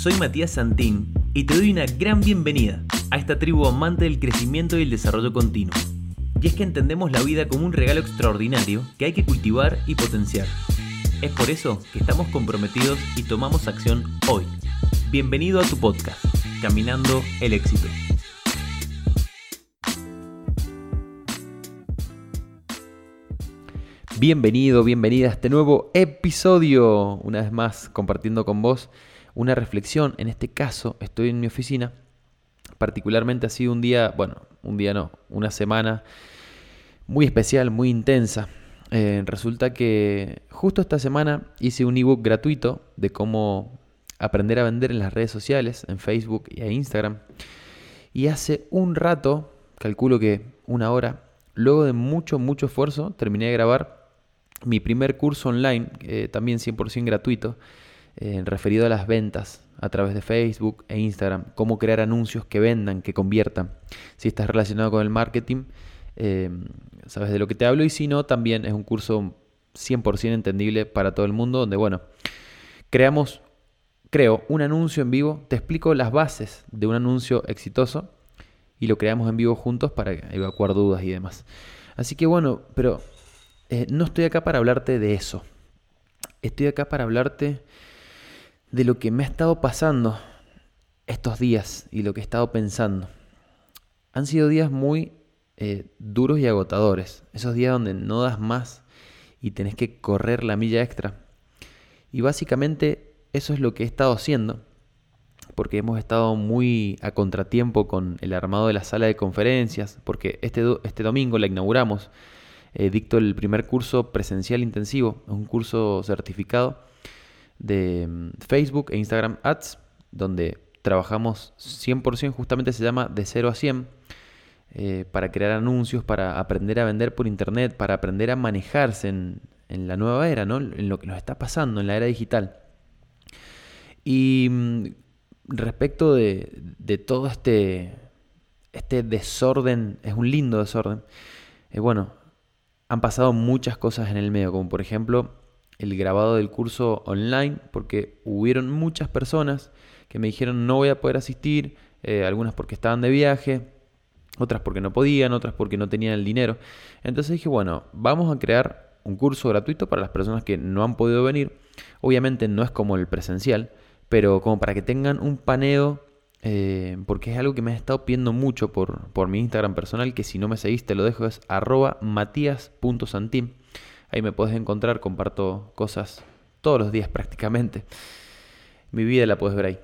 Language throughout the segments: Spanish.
Soy Matías Santín y te doy una gran bienvenida a esta tribu amante del crecimiento y el desarrollo continuo. Y es que entendemos la vida como un regalo extraordinario que hay que cultivar y potenciar. Es por eso que estamos comprometidos y tomamos acción hoy. Bienvenido a tu podcast, Caminando el éxito. Bienvenido, bienvenida a este nuevo episodio. Una vez más compartiendo con vos una reflexión. En este caso, estoy en mi oficina. Particularmente ha sido un día, bueno, un día no, una semana muy especial, muy intensa. Eh, resulta que justo esta semana hice un ebook gratuito de cómo aprender a vender en las redes sociales, en Facebook y en Instagram. Y hace un rato, calculo que una hora, luego de mucho, mucho esfuerzo, terminé de grabar mi primer curso online, eh, también 100% gratuito, eh, referido a las ventas a través de Facebook e Instagram, cómo crear anuncios que vendan, que conviertan. Si estás relacionado con el marketing, eh, sabes de lo que te hablo y si no, también es un curso 100% entendible para todo el mundo, donde, bueno, creamos, creo un anuncio en vivo, te explico las bases de un anuncio exitoso y lo creamos en vivo juntos para evacuar dudas y demás. Así que bueno, pero eh, no estoy acá para hablarte de eso. Estoy acá para hablarte de lo que me ha estado pasando estos días y lo que he estado pensando. Han sido días muy eh, duros y agotadores. Esos días donde no das más y tenés que correr la milla extra. Y básicamente eso es lo que he estado haciendo. Porque hemos estado muy a contratiempo con el armado de la sala de conferencias. Porque este, este domingo la inauguramos eh, dicto el primer curso presencial intensivo, un curso certificado de mm, Facebook e Instagram Ads, donde trabajamos 100%, justamente se llama de 0 a 100, eh, para crear anuncios, para aprender a vender por Internet, para aprender a manejarse en, la nueva era, ¿no? en lo que nos está pasando, en la era digital. Y mm, respecto de, de todo este, este desorden, es un lindo desorden, eh, bueno, han pasado muchas cosas en el medio, como por ejemplo el grabado del curso online, porque hubieron muchas personas que me dijeron no voy a poder asistir, eh, algunas porque estaban de viaje, otras porque no podían, otras porque no tenían el dinero. Entonces dije, bueno, vamos a crear un curso gratuito para las personas que no han podido venir. Obviamente no es como el presencial, pero como para que tengan un paneo eh, porque es algo que me ha estado pidiendo mucho por, por, mi Instagram personal, que si no me seguís te lo dejo, es arroba matías.santim. Ahí me puedes encontrar, comparto cosas todos los días prácticamente. Mi vida la puedes ver ahí.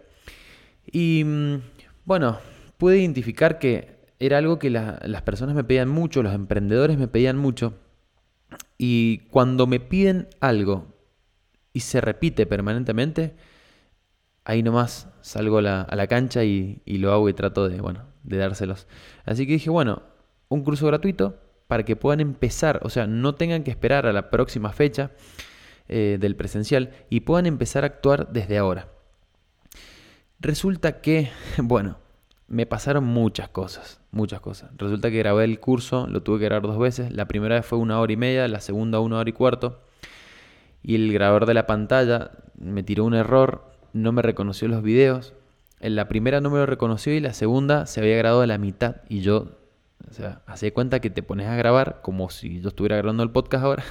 Y mm, bueno, pude identificar que era algo que las personas me pedían mucho, los emprendedores me pedían mucho. Y cuando me piden algo y se repite permanentemente, ahí nomás salgo a la, cancha y, lo hago y trato de, bueno, de dárselos. Así que dije, bueno, un curso gratuito para que puedan empezar, o sea, no tengan que esperar a la próxima fecha eh, del presencial y puedan empezar a actuar desde ahora. Resulta que, bueno, me pasaron muchas cosas, muchas cosas. Resulta que grabé el curso, lo tuve que grabar dos veces. La primera vez fue una hora y media, la segunda una hora y cuarto. Y el grabador de la pantalla me tiró un error no me reconoció los videos. En la primera no me lo reconoció y la segunda se había grabado a la mitad y yo, o sea, hace cuenta que te pones a grabar como si yo estuviera grabando el podcast ahora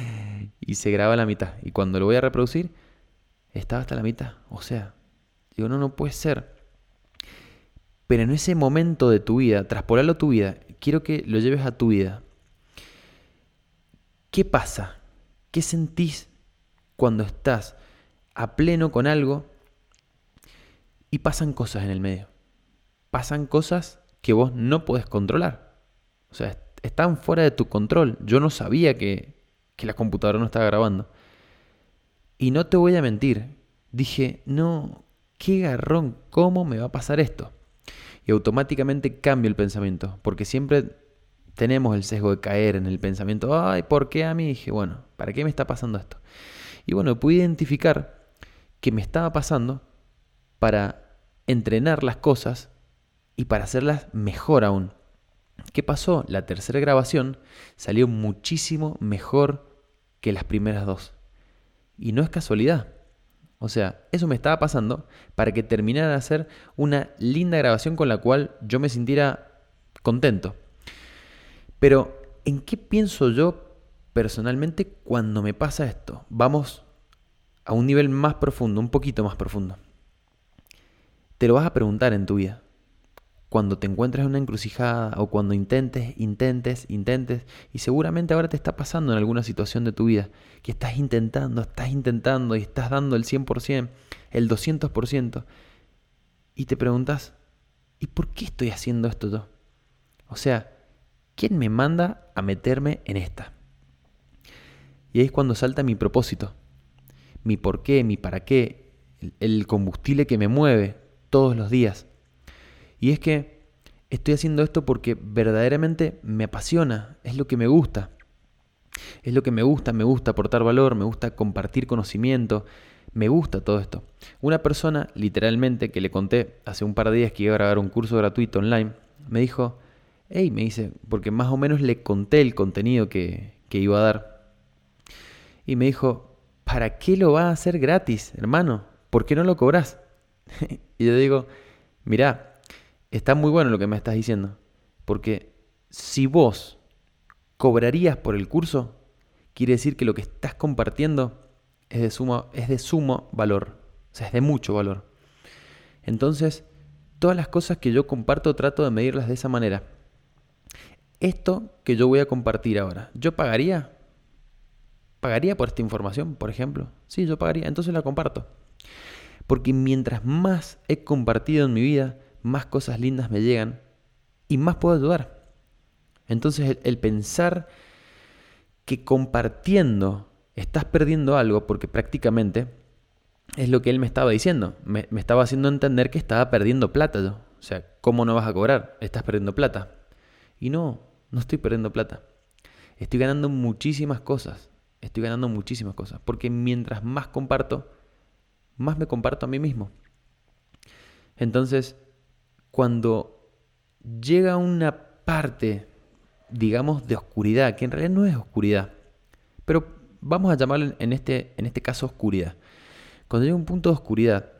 y se graba la mitad. Y cuando lo voy a reproducir, estaba hasta la mitad. O sea, digo, no, no puede ser. Pero en ese momento de tu vida, traspolarlo a tu vida, quiero que lo lleves a tu vida. ¿Qué pasa? ¿Qué sentís cuando estás a pleno con algo y pasan cosas en el medio. Pasan cosas que vos no podés controlar. O sea, están fuera de tu control. Yo no sabía que, que la computadora no estaba grabando. Y no te voy a mentir. Dije, no, qué garrón, ¿cómo me va a pasar esto? Y automáticamente cambio el pensamiento. Porque siempre tenemos el sesgo de caer en el pensamiento. Ay, ¿por qué a mí? dije, bueno, ¿para qué me está pasando esto? Y bueno, pude identificar que me estaba pasando para entrenar las cosas y para hacerlas mejor aún. ¿Qué pasó? La tercera grabación salió muchísimo mejor que las primeras dos. Y no es casualidad. O sea, eso me estaba pasando para que terminara de hacer una linda grabación con la cual yo me sintiera contento. Pero, ¿en qué pienso yo personalmente cuando me pasa esto? Vamos a un nivel más profundo, un poquito más profundo. Te lo vas a preguntar en tu vida. Cuando te encuentres en una encrucijada o cuando intentes, intentes, intentes, y seguramente ahora te está pasando en alguna situación de tu vida, que estás intentando, estás intentando y estás dando el 100%, el 200%, y te preguntas, ¿y por qué estoy haciendo esto yo? O sea, ¿quién me manda a meterme en esta? Y ahí es cuando salta mi propósito, mi por qué, mi para qué, el combustible que me mueve todos los días. Y es que estoy haciendo esto porque verdaderamente me apasiona, es lo que me gusta. Es lo que me gusta, me gusta aportar valor, me gusta compartir conocimiento, me gusta todo esto. Una persona, literalmente, que le conté hace un par de días que iba a grabar un curso gratuito online, me dijo, hey, me dice, porque más o menos le conté el contenido que, que iba a dar. Y me dijo, ¿para qué lo vas a hacer gratis, hermano? ¿Por qué no lo cobras? y yo digo, mirá, está muy bueno lo que me estás diciendo, porque si vos cobrarías por el curso, quiere decir que lo que estás compartiendo es de sumo, es de sumo valor, o sea, es de mucho valor. Entonces, todas las cosas que yo comparto trato de medirlas de esa manera. Esto que yo voy a compartir ahora, ¿yo pagaría? ¿Pagaría por esta información, por ejemplo? Sí, yo pagaría, entonces la comparto. Porque mientras más he compartido en mi vida, más cosas lindas me llegan y más puedo ayudar. Entonces el, pensar que compartiendo estás perdiendo algo, porque prácticamente es lo que él me estaba diciendo. Me, me, estaba haciendo entender que estaba perdiendo plata yo. O sea, ¿cómo no vas a cobrar? Estás perdiendo plata. Y no, no estoy perdiendo plata. Estoy ganando muchísimas cosas. Estoy ganando muchísimas cosas. Porque mientras más comparto, más me comparto a mí mismo. Entonces, cuando llega una parte, digamos, de oscuridad, que en realidad no es oscuridad, pero vamos a llamarlo en este, en este caso oscuridad. Cuando llega un punto de oscuridad,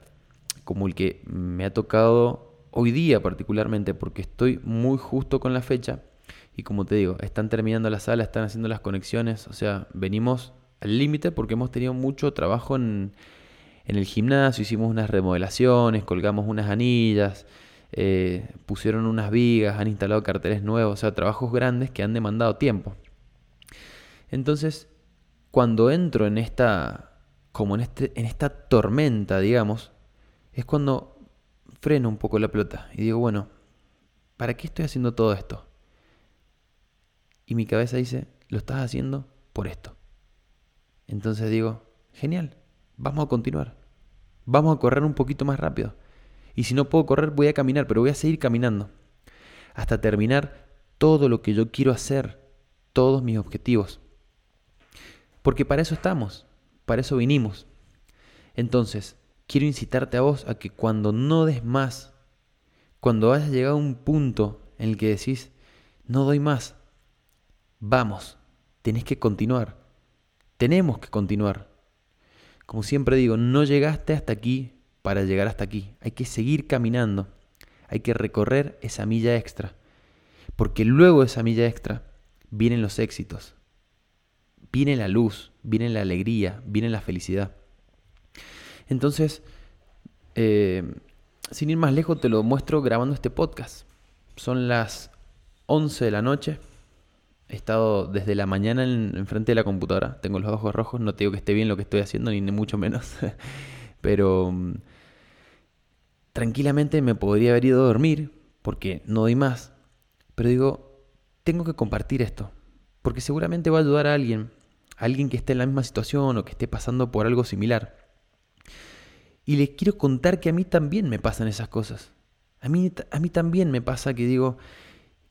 como el que me ha tocado hoy día particularmente, porque estoy muy justo con la fecha, y como te digo, están terminando la sala, están haciendo las conexiones, o sea, venimos al límite porque hemos tenido mucho trabajo en, en el gimnasio hicimos unas remodelaciones, colgamos unas anillas, eh, pusieron unas vigas, han instalado carteles nuevos, o sea, trabajos grandes que han demandado tiempo. Entonces, cuando entro en esta, como en, este, en esta tormenta, digamos, es cuando freno un poco la pelota y digo, bueno, ¿para qué estoy haciendo todo esto? Y mi cabeza dice, lo estás haciendo por esto. Entonces digo, genial, vamos a continuar. Vamos a correr un poquito más rápido. Y si no puedo correr, voy a caminar, pero voy a seguir caminando. Hasta terminar todo lo que yo quiero hacer, todos mis objetivos. Porque para eso estamos, para eso vinimos. Entonces, quiero incitarte a vos a que cuando no des más, cuando hayas llegado a un punto en el que decís, no doy más, vamos, tenés que continuar. Tenemos que continuar. Como siempre digo, no llegaste hasta aquí para llegar hasta aquí. Hay que seguir caminando. Hay que recorrer esa milla extra. Porque luego de esa milla extra vienen los éxitos. Viene la luz, viene la alegría, viene la felicidad. Entonces, eh, sin ir más lejos, te lo muestro grabando este podcast. Son las 11 de la noche. He estado desde la mañana en, frente de la computadora. Tengo los ojos rojos. No te digo que esté bien lo que estoy haciendo, ni mucho menos. Pero mm, tranquilamente me podría haber ido a dormir porque no doy más. Pero digo, tengo que compartir esto. Porque seguramente va a ayudar a alguien. A alguien que esté en la misma situación o que esté pasando por algo similar. Y les quiero contar que a mí también me pasan esas cosas. A mí, a mí también me pasa que digo,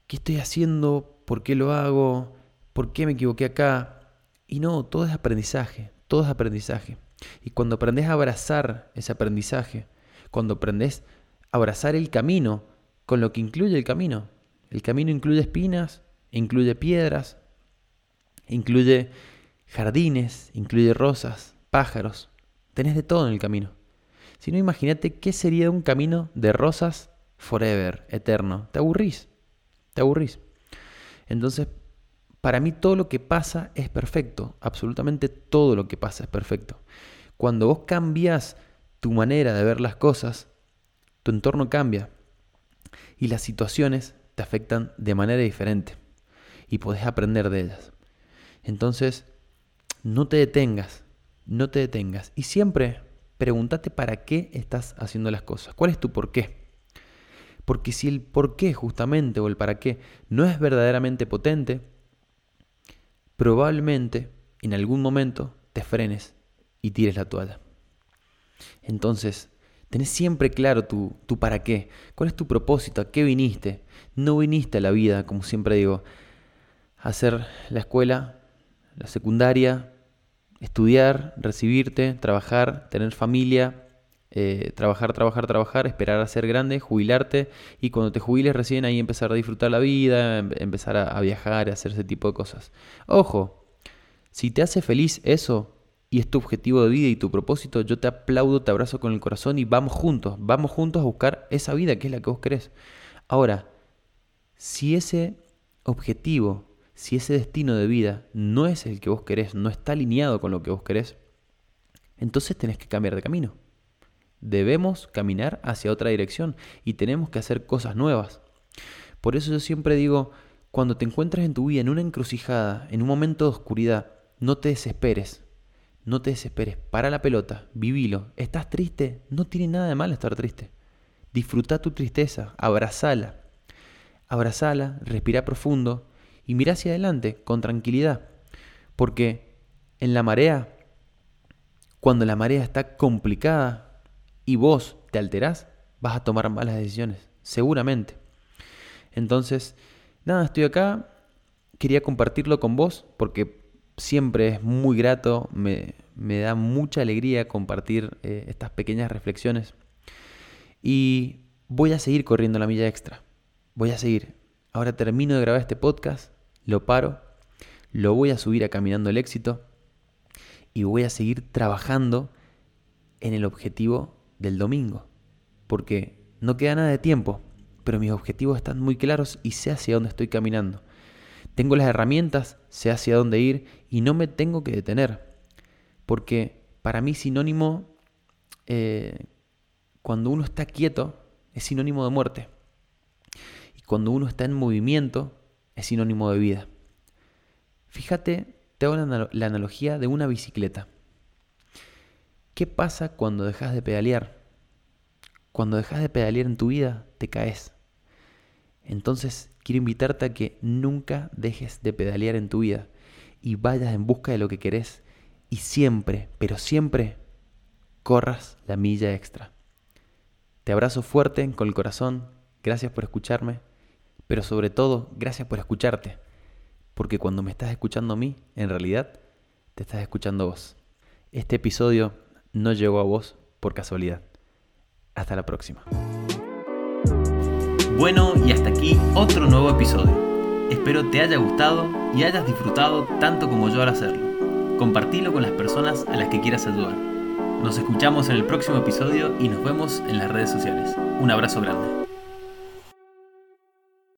¿qué estoy haciendo? ¿Por qué lo hago? ¿Por qué me equivoqué acá? Y no, todo es aprendizaje, todo es aprendizaje. Y cuando aprendes a abrazar ese aprendizaje, cuando aprendes a abrazar el camino con lo que incluye el camino, el camino incluye espinas, incluye piedras, incluye jardines, incluye rosas, pájaros, Tenés de todo en el camino. Si no, imagínate qué sería un camino de rosas forever, eterno. Te aburrís, te aburrís. Entonces, para mí todo lo que pasa es perfecto, absolutamente todo lo que pasa es perfecto. Cuando vos cambias tu manera de ver las cosas, tu entorno cambia y las situaciones te afectan de manera diferente y podés aprender de ellas. Entonces, no te detengas, no te detengas y siempre pregúntate para qué estás haciendo las cosas, cuál es tu por qué. Porque si el por qué justamente o el para qué no es verdaderamente potente, probablemente en algún momento te frenes y tires la toalla. Entonces, tenés siempre claro tu, tu, para qué, cuál es tu propósito, a qué viniste. No viniste a la vida, como siempre digo, a hacer la escuela, la secundaria, estudiar, recibirte, trabajar, tener familia, eh, trabajar, trabajar, trabajar, esperar a ser grande, jubilarte y cuando te jubiles recién ahí empezar a disfrutar la vida, em, empezar a, viajar, a hacer ese tipo de cosas. Ojo, si te hace feliz eso y es tu objetivo de vida y tu propósito, yo te aplaudo, te abrazo con el corazón y vamos juntos, vamos juntos a buscar esa vida que es la que vos querés. Ahora, si ese objetivo, si ese destino de vida no es el que vos querés, no está alineado con lo que vos querés, entonces tenés que cambiar de camino. Debemos caminar hacia otra dirección y tenemos que hacer cosas nuevas. Por eso yo siempre digo, cuando te encuentres en tu vida en una encrucijada, en un momento de oscuridad, no te desesperes. No te desesperes. Para la pelota, vivilo. ¿Estás triste? No tiene nada de malo estar triste. Disfruta tu tristeza, abrazala. Abrazala, respira profundo y mira hacia adelante con tranquilidad. Porque en la marea, cuando la marea está complicada, y vos te alterás, vas a tomar malas decisiones, seguramente. Entonces, nada, estoy acá, quería compartirlo con vos porque siempre es muy grato, me, da mucha alegría compartir eh, estas pequeñas reflexiones. Y voy a seguir corriendo la milla extra, voy a seguir. Ahora termino de grabar este podcast, lo paro, lo voy a subir a Caminando el Éxito y voy a seguir trabajando en el objetivo del domingo, porque no queda nada de tiempo, pero mis objetivos están muy claros y sé hacia dónde estoy caminando. Tengo las herramientas, sé hacia dónde ir y no me tengo que detener, porque para mí sinónimo, eh, cuando uno está quieto, es sinónimo de muerte. Y cuando uno está en movimiento, es sinónimo de vida. Fíjate, te hago la analogía de una bicicleta. ¿Qué pasa cuando dejas de pedalear? Cuando dejas de pedalear en tu vida, te caes. Entonces, quiero invitarte a que nunca dejes de pedalear en tu vida y vayas en busca de lo que querés y siempre, pero siempre, corras la milla extra. Te abrazo fuerte con el corazón, gracias por escucharme, pero sobre todo, gracias por escucharte, porque cuando me estás escuchando a mí, en realidad, te estás escuchando vos. Este episodio no llegó a vos por casualidad. Hasta la próxima. Bueno, y hasta aquí otro nuevo episodio. Espero te haya gustado y hayas disfrutado tanto como yo al hacerlo. Compartilo con las personas a las que quieras ayudar. Nos escuchamos en el próximo episodio y nos vemos en las redes sociales. Un abrazo grande.